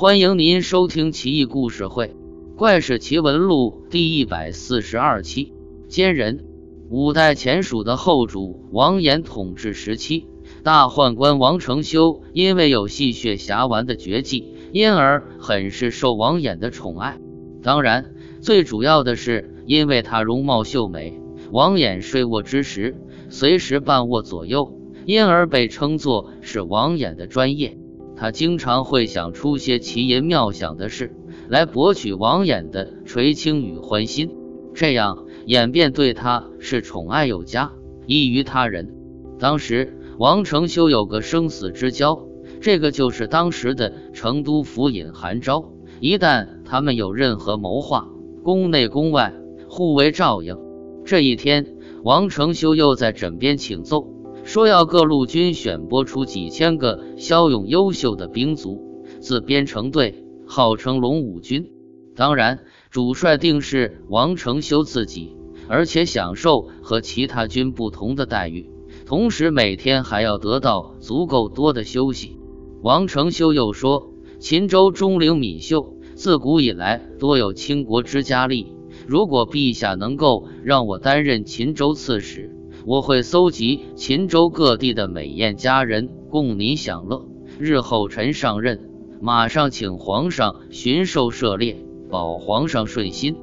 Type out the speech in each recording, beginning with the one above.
欢迎您收听《奇异故事会·怪事奇闻录》第一百四十二期。奸人，五代前蜀的后主王衍统治时期，大宦官王承修因为有戏谑侠玩的绝技，因而很是受王衍的宠爱。当然，最主要的是因为他容貌秀美，王衍睡卧之时随时伴卧左右，因而被称作是王衍的专业。他经常会想出些奇淫妙想的事来博取王衍的垂青与欢心，这样演便对他是宠爱有加，异于他人。当时王承修有个生死之交，这个就是当时的成都府尹韩昭。一旦他们有任何谋划，宫内宫外互为照应。这一天，王承修又在枕边请奏。说要各路军选拨出几千个骁勇优秀的兵卒，自编成队，号称龙武军。当然，主帅定是王承修自己，而且享受和其他军不同的待遇，同时每天还要得到足够多的休息。王承修又说，秦州中领闵秀自古以来多有倾国之佳丽，如果陛下能够让我担任秦州刺史。我会搜集秦州各地的美艳佳人，供您享乐。日后臣上任，马上请皇上巡狩射猎，保皇上顺心。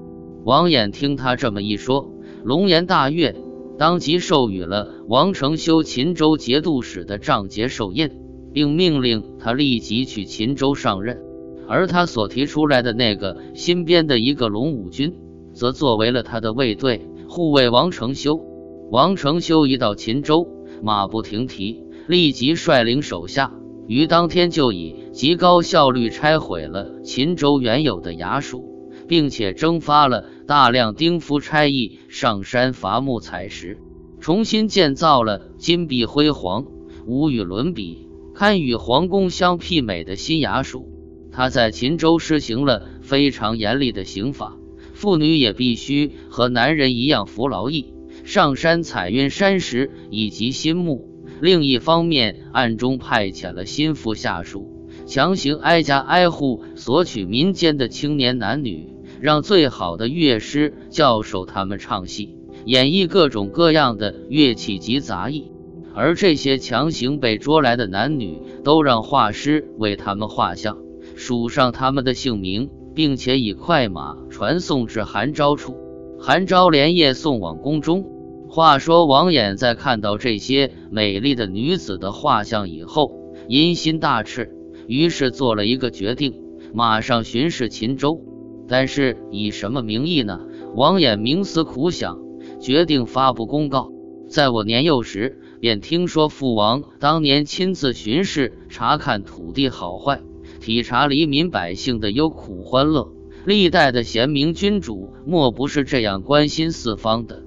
王衍听他这么一说，龙颜大悦，当即授予了王承修秦州节度使的帐节授印，并命令他立即去秦州上任。而他所提出来的那个新编的一个龙武军，则作为了他的卫队，护卫王承修。王承修一到秦州，马不停蹄，立即率领手下，于当天就以极高效率拆毁了秦州原有的衙署，并且征发了大量丁夫差役上山伐木采石，重新建造了金碧辉煌、无与伦比、堪与皇宫相媲美的新衙署。他在秦州施行了非常严厉的刑法，妇女也必须和男人一样服劳役。上山采运山石以及新木，另一方面暗中派遣了心腹下属，强行挨家挨户索取民间的青年男女，让最好的乐师教授他们唱戏，演绎各种各样的乐器及杂艺。而这些强行被捉来的男女，都让画师为他们画像，署上他们的姓名，并且以快马传送至韩昭处，韩昭连夜送往宫中。话说王衍在看到这些美丽的女子的画像以后，淫心大炽，于是做了一个决定，马上巡视秦州。但是以什么名义呢？王衍冥思苦想，决定发布公告：在我年幼时，便听说父王当年亲自巡视，查看土地好坏，体察黎民百姓的忧苦欢乐。历代的贤明君主，莫不是这样关心四方的？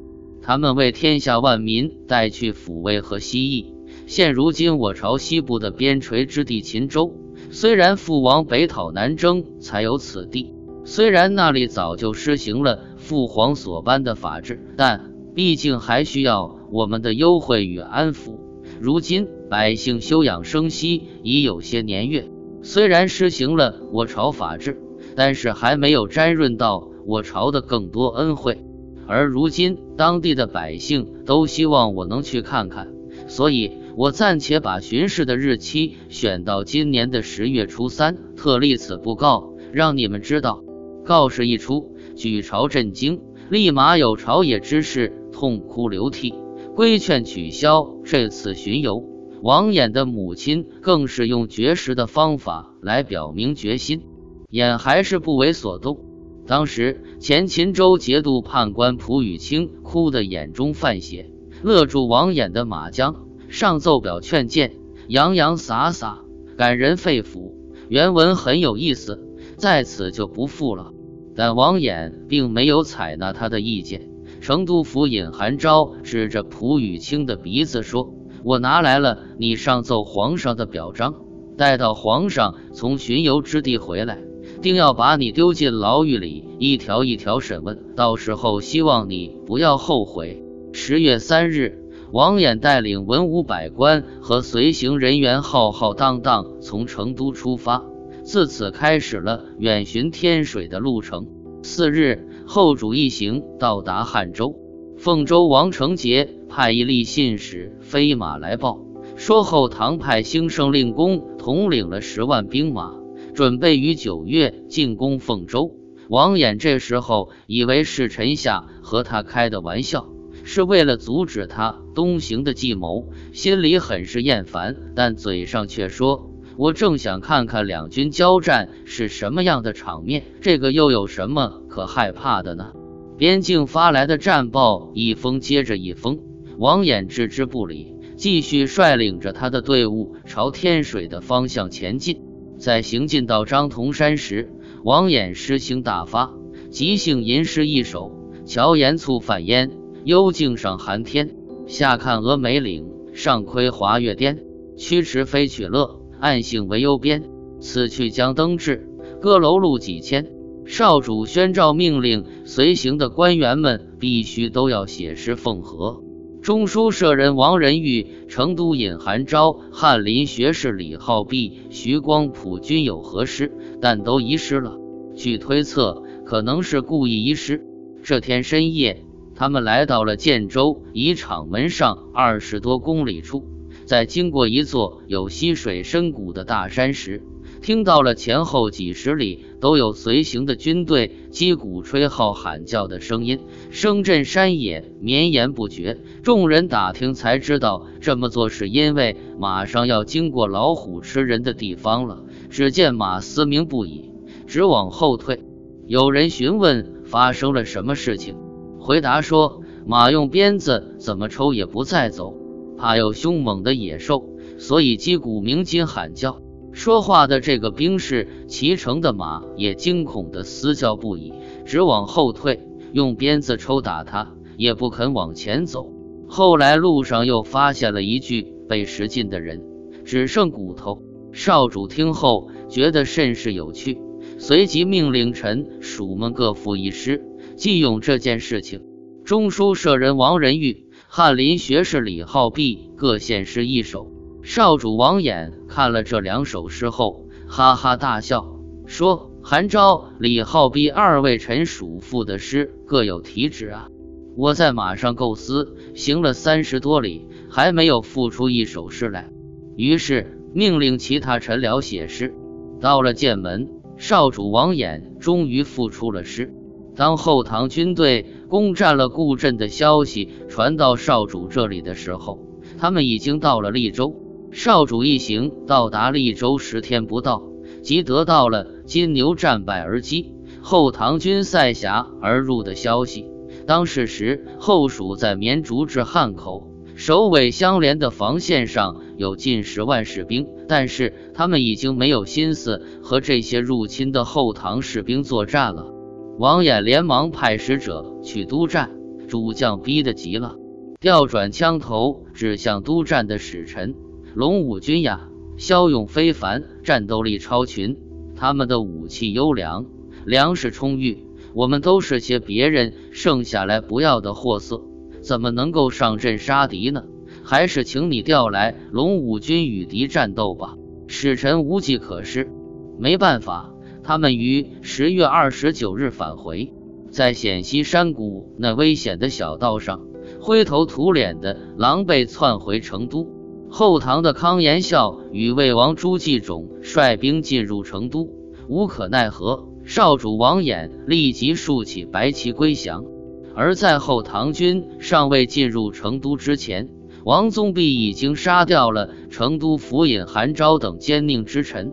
他们为天下万民带去抚慰和希冀。现如今我朝西部的边陲之地秦州，虽然父王北讨南征才有此地，虽然那里早就施行了父皇所颁的法制，但毕竟还需要我们的优惠与安抚。如今百姓休养生息已有些年月，虽然施行了我朝法制，但是还没有沾润到我朝的更多恩惠。而如今，当地的百姓都希望我能去看看，所以我暂且把巡视的日期选到今年的十月初三，特立此布告，让你们知道。告示一出，举朝震惊，立马有朝野之士痛哭流涕，规劝取消这次巡游。王衍的母亲更是用绝食的方法来表明决心，眼还是不为所动。当时，前秦州节度判官蒲雨清哭得眼中泛血，勒住王衍的马缰，上奏表劝谏，洋洋洒洒，感人肺腑。原文很有意思，在此就不复了。但王衍并没有采纳他的意见。成都府尹韩昭指着蒲雨清的鼻子说：“我拿来了你上奏皇上的表彰，待到皇上从巡游之地回来。”定要把你丢进牢狱里，一条一条审问，到时候希望你不要后悔。十月三日，王衍带领文武百官和随行人员浩浩荡荡从成都出发，自此开始了远寻天水的路程。次日，后主一行到达汉州，凤州王承杰派一立信使飞马来报，说后唐派兴盛令公统领了十万兵马，准备于九月进攻凤州。王衍这时候以为是臣下和他开的玩笑，是为了阻止他东行的计谋，心里很是厌烦，但嘴上却说。我正想看看两军交战是什么样的场面，这个又有什么可害怕的呢？边境发来的战报一封接着一封，王衍置之不理，继续率领着他的队伍朝天水的方向前进。在行进到张同山时，王衍诗兴大发，即兴吟诗一首：“乔岩簇泛烟，幽径上寒天。下看峨眉岭，上窥华岳巅。驱驰飞取乐。”暗性为幽边，此去将登至，歌楼路几千。少主宣召命令，随行的官员们必须都要写诗奉和。中书舍人王仁玉、成都尹韩昭、翰林学士李浩弼、徐光普均有和诗，但都遗失了。据推测，可能是故意遗失。这天深夜，他们来到了建州宜场门上二十多公里处。在经过一座有溪水深谷的大山时，听到了前后几十里都有随行的军队击鼓吹号喊叫的声音，声震山野，绵延不绝。众人打听才知道，这么做是因为马上要经过老虎吃人的地方了。只见马嘶鸣不已，直往后退。有人询问发生了什么事情，回答说马用鞭子怎么抽也不再走。怕有凶猛的野兽，所以击鼓鸣金喊叫。说话的这个兵士骑乘的马也惊恐的嘶叫不已，直往后退，用鞭子抽打他，也不肯往前走。后来路上又发现了一具被食尽的人，只剩骨头。少主听后觉得甚是有趣，随即命令臣属们各赋一诗，记咏这件事情。中书舍人王仁玉。翰林学士李浩弼各献诗一首。少主王衍看了这两首诗后，哈哈大笑，说：“韩昭、李浩弼二位臣属赋的诗各有题旨啊！我在马上构思，行了三十多里，还没有赋出一首诗来。于是命令其他臣僚写诗。到了剑门，少主王衍终于赋出了诗。当后唐军队……攻占了固镇的消息传到少主这里的时候，他们已经到了利州。少主一行到达利州十天不到，即得到了金牛战败而击，后唐军塞峡而入的消息。当时时，后蜀在绵竹至汉口首尾相连的防线上有近十万士兵，但是他们已经没有心思和这些入侵的后唐士兵作战了。王衍连忙派使者去督战，主将逼得急了，调转枪头指向督战的使臣。龙武军呀，骁勇非凡，战斗力超群，他们的武器优良，粮食充裕，我们都是些别人剩下来不要的货色，怎么能够上阵杀敌呢？还是请你调来龙武军与敌战斗吧。使臣无计可施，没办法。他们于十月二十九日返回，在险西山谷那危险的小道上，灰头土脸的狼狈窜回成都。后唐的康延孝与魏王朱继种率兵进入成都，无可奈何，少主王衍立即竖起白旗归降。而在后唐军尚未进入成都之前，王宗弼已经杀掉了成都府尹韩昭等奸佞之臣。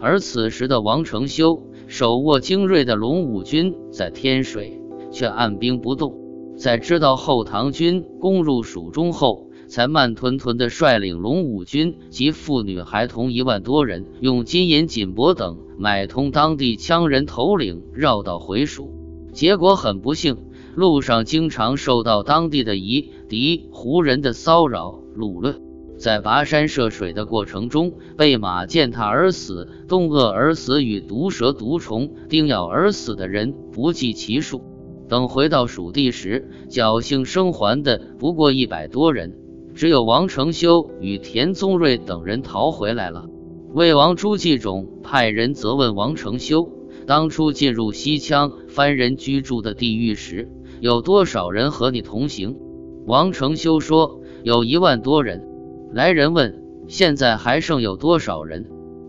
而此时的王承修手握精锐的龙武军在天水，却按兵不动。在知道后唐军攻入蜀中后，才慢吞吞地率领龙武军及妇女孩童一万多人，用金银锦帛等买通当地羌人头领，绕道回蜀。结果很不幸，路上经常受到当地的夷狄胡人的骚扰掳掠。在跋山涉水的过程中，被马践踏而死、冻饿而死与毒蛇毒虫叮咬而死的人不计其数。等回到蜀地时，侥幸生还的不过一百多人，只有王承修与田宗瑞等人逃回来了。魏王朱继种派人责问王承修：当初进入西羌番人居住的地域时，有多少人和你同行？王承修说：有一万多人。来人问：现在还剩有多少人？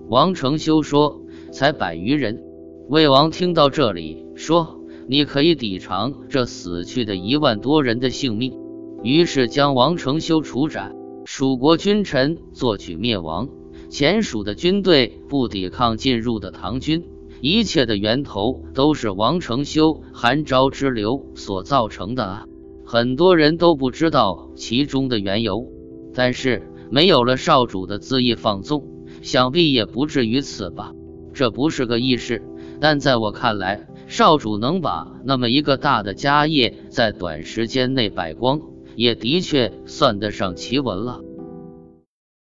王承修说：才百余人。魏王听到这里，说：你可以抵偿这死去的一万多人的性命。于是将王承修处斩。蜀国君臣作取灭亡。前蜀的军队不抵抗进入的唐军，一切的源头都是王承修韩昭之流所造成的啊！很多人都不知道其中的缘由，但是没有了少主的恣意放纵，想必也不至于此吧？这不是个易事，但在我看来，少主能把那么一个大的家业在短时间内败光，也的确算得上奇闻了。